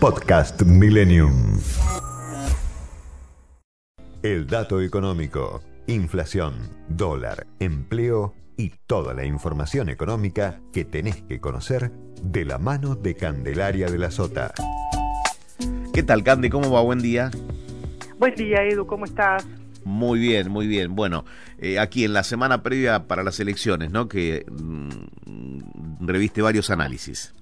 Podcast Millennium. El dato económico, inflación, dólar, empleo y toda la información económica que tenés que conocer de la mano de Candelaria de la Sota. ¿Qué tal, Candy? ¿Cómo va? Buen día. Buen día, Edu. ¿Cómo estás? Muy bien, muy bien. Bueno, eh, aquí en la semana previa para las elecciones, ¿no? Que mm, reviste varios análisis.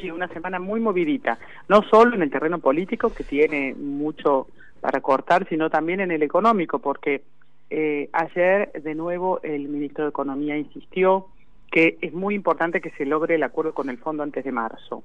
Sí, una semana muy movidita. No solo en el terreno político, que tiene mucho para cortar, sino también en el económico, porque eh, ayer de nuevo el ministro de Economía insistió que es muy importante que se logre el acuerdo con el fondo antes de marzo.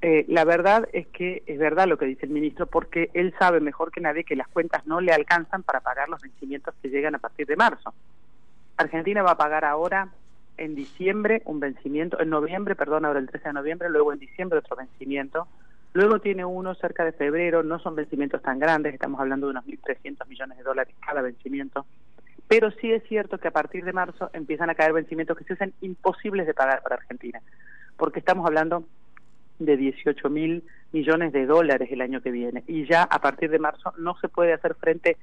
Eh, la verdad es que es verdad lo que dice el ministro porque él sabe mejor que nadie que las cuentas no le alcanzan para pagar los vencimientos que llegan a partir de marzo. Argentina va a pagar ahora en diciembre un vencimiento, en noviembre, perdón, ahora el 13 de noviembre, luego en diciembre otro vencimiento, luego tiene uno cerca de febrero, no son vencimientos tan grandes, estamos hablando de unos 1.300 millones de dólares cada vencimiento, pero sí es cierto que a partir de marzo empiezan a caer vencimientos que se hacen imposibles de pagar para Argentina, porque estamos hablando de 18 mil millones de dólares el año que viene. Y ya a partir de marzo no se puede hacer frente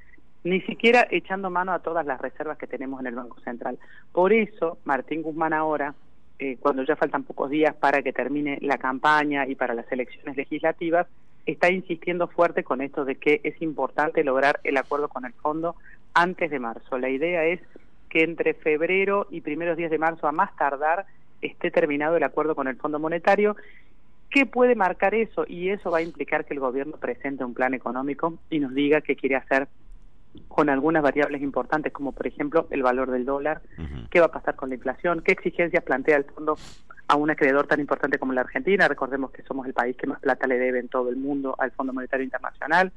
ni siquiera echando mano a todas las reservas que tenemos en el Banco Central. Por eso, Martín Guzmán ahora, eh, cuando ya faltan pocos días para que termine la campaña y para las elecciones legislativas, está insistiendo fuerte con esto de que es importante lograr el acuerdo con el fondo antes de marzo. La idea es que entre febrero y primeros días de marzo, a más tardar, esté terminado el acuerdo con el Fondo Monetario ¿Qué puede marcar eso? Y eso va a implicar que el gobierno presente un plan económico y nos diga qué quiere hacer con algunas variables importantes, como por ejemplo el valor del dólar, qué va a pasar con la inflación, qué exigencias plantea el fondo a un acreedor tan importante como la Argentina. Recordemos que somos el país que más plata le debe en todo el mundo al Fondo Monetario Internacional.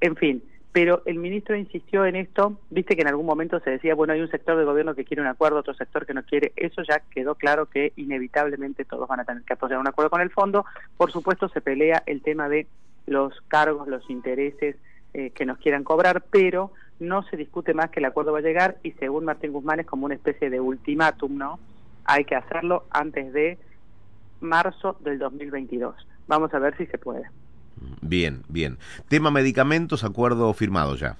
En fin, pero el ministro insistió en esto, viste que en algún momento se decía, bueno, hay un sector del gobierno que quiere un acuerdo, otro sector que no quiere, eso ya quedó claro que inevitablemente todos van a tener que apoyar un acuerdo con el fondo, por supuesto se pelea el tema de los cargos, los intereses eh, que nos quieran cobrar, pero no se discute más que el acuerdo va a llegar y según Martín Guzmán es como una especie de ultimátum, ¿no? Hay que hacerlo antes de marzo del 2022. Vamos a ver si se puede. Bien, bien. Tema medicamentos, acuerdo firmado ya.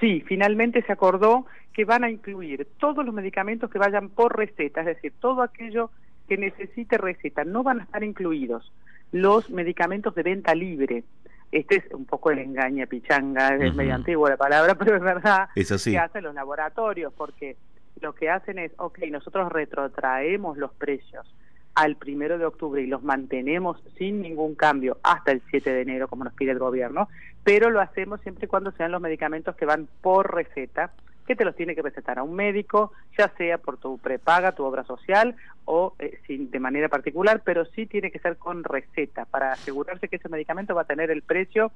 Sí, finalmente se acordó que van a incluir todos los medicamentos que vayan por receta, es decir, todo aquello que necesite receta. No van a estar incluidos los medicamentos de venta libre. Este es un poco el engaña pichanga, es medio antiguo la palabra, pero es verdad es así. que hacen los laboratorios, porque lo que hacen es, ok, nosotros retrotraemos los precios al primero de octubre y los mantenemos sin ningún cambio hasta el 7 de enero, como nos pide el gobierno, pero lo hacemos siempre y cuando sean los medicamentos que van por receta, que te los tiene que recetar a un médico, ya sea por tu prepaga, tu obra social o eh, sin, de manera particular, pero sí tiene que ser con receta para asegurarse que ese medicamento va a tener el precio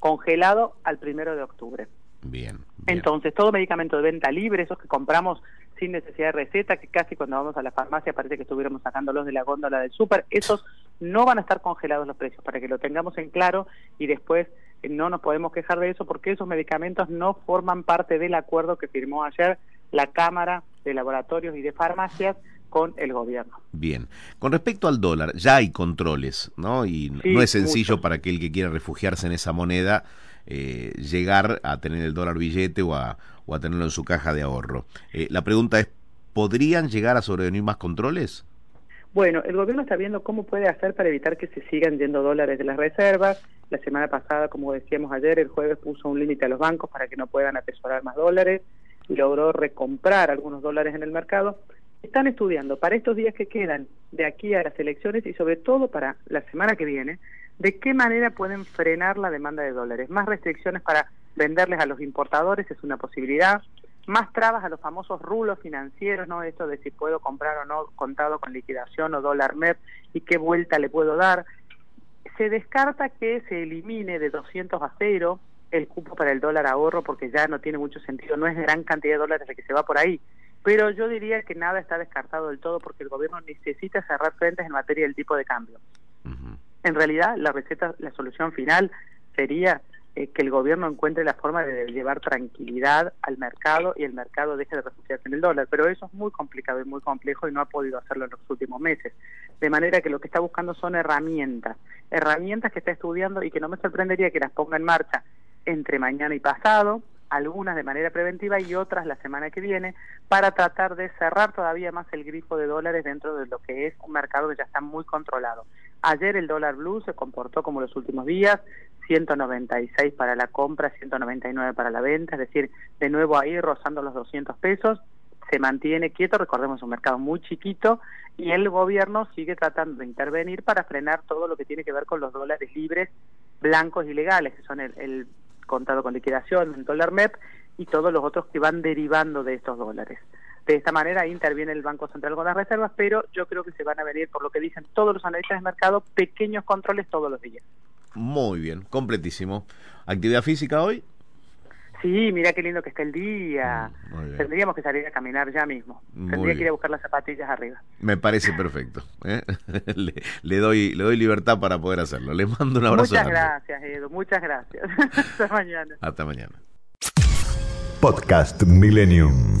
congelado al primero de octubre. Bien, Entonces, todo medicamento de venta libre, esos que compramos sin necesidad de receta, que casi cuando vamos a la farmacia parece que estuviéramos sacándolos de la góndola del súper, esos no van a estar congelados los precios, para que lo tengamos en claro y después no nos podemos quejar de eso porque esos medicamentos no forman parte del acuerdo que firmó ayer la Cámara de Laboratorios y de Farmacias con el gobierno. Bien. Con respecto al dólar, ya hay controles, ¿no? Y no es sencillo para aquel que quiera refugiarse en esa moneda eh, llegar a tener el dólar billete o a, o a tenerlo en su caja de ahorro. Eh, la pregunta es, ¿podrían llegar a sobrevenir más controles? Bueno, el gobierno está viendo cómo puede hacer para evitar que se sigan yendo dólares de las reservas. La semana pasada, como decíamos ayer, el jueves puso un límite a los bancos para que no puedan atesorar más dólares y logró recomprar algunos dólares en el mercado. Están estudiando para estos días que quedan de aquí a las elecciones y sobre todo para la semana que viene de qué manera pueden frenar la demanda de dólares. Más restricciones para venderles a los importadores es una posibilidad. Más trabas a los famosos rulos financieros, ¿no? Esto de si puedo comprar o no contado con liquidación o dólar MEP y qué vuelta le puedo dar. Se descarta que se elimine de 200 a 0 el cupo para el dólar ahorro porque ya no tiene mucho sentido, no es gran cantidad de dólares la que se va por ahí. Pero yo diría que nada está descartado del todo porque el gobierno necesita cerrar frentes en materia del tipo de cambio. En realidad, la receta, la solución final sería eh, que el gobierno encuentre la forma de llevar tranquilidad al mercado y el mercado deje de refugiarse en el dólar. Pero eso es muy complicado y muy complejo y no ha podido hacerlo en los últimos meses. De manera que lo que está buscando son herramientas, herramientas que está estudiando y que no me sorprendería que las ponga en marcha entre mañana y pasado, algunas de manera preventiva y otras la semana que viene, para tratar de cerrar todavía más el grifo de dólares dentro de lo que es un mercado que ya está muy controlado. Ayer el dólar blue se comportó como los últimos días, 196 para la compra, 199 para la venta, es decir, de nuevo ahí rozando los 200 pesos, se mantiene quieto, recordemos un mercado muy chiquito y el gobierno sigue tratando de intervenir para frenar todo lo que tiene que ver con los dólares libres, blancos y legales, que son el, contado con liquidación, el dólar MEP y todos los otros que van derivando de estos dólares. De esta manera interviene el Banco Central con las reservas, pero yo creo que se van a venir, por lo que dicen todos los analistas de mercado, pequeños controles todos los días. Muy bien, completísimo. ¿Actividad física hoy? Sí, mira qué lindo que está el día. Mm, Tendríamos que salir a caminar ya mismo. Tendría que ir a buscar las zapatillas arriba. Me parece perfecto. ¿eh? le, doy, le doy libertad para poder hacerlo. Le mando un abrazo. Muchas gracias, Edu. Muchas gracias. Hasta mañana. Hasta mañana. Podcast Millennium.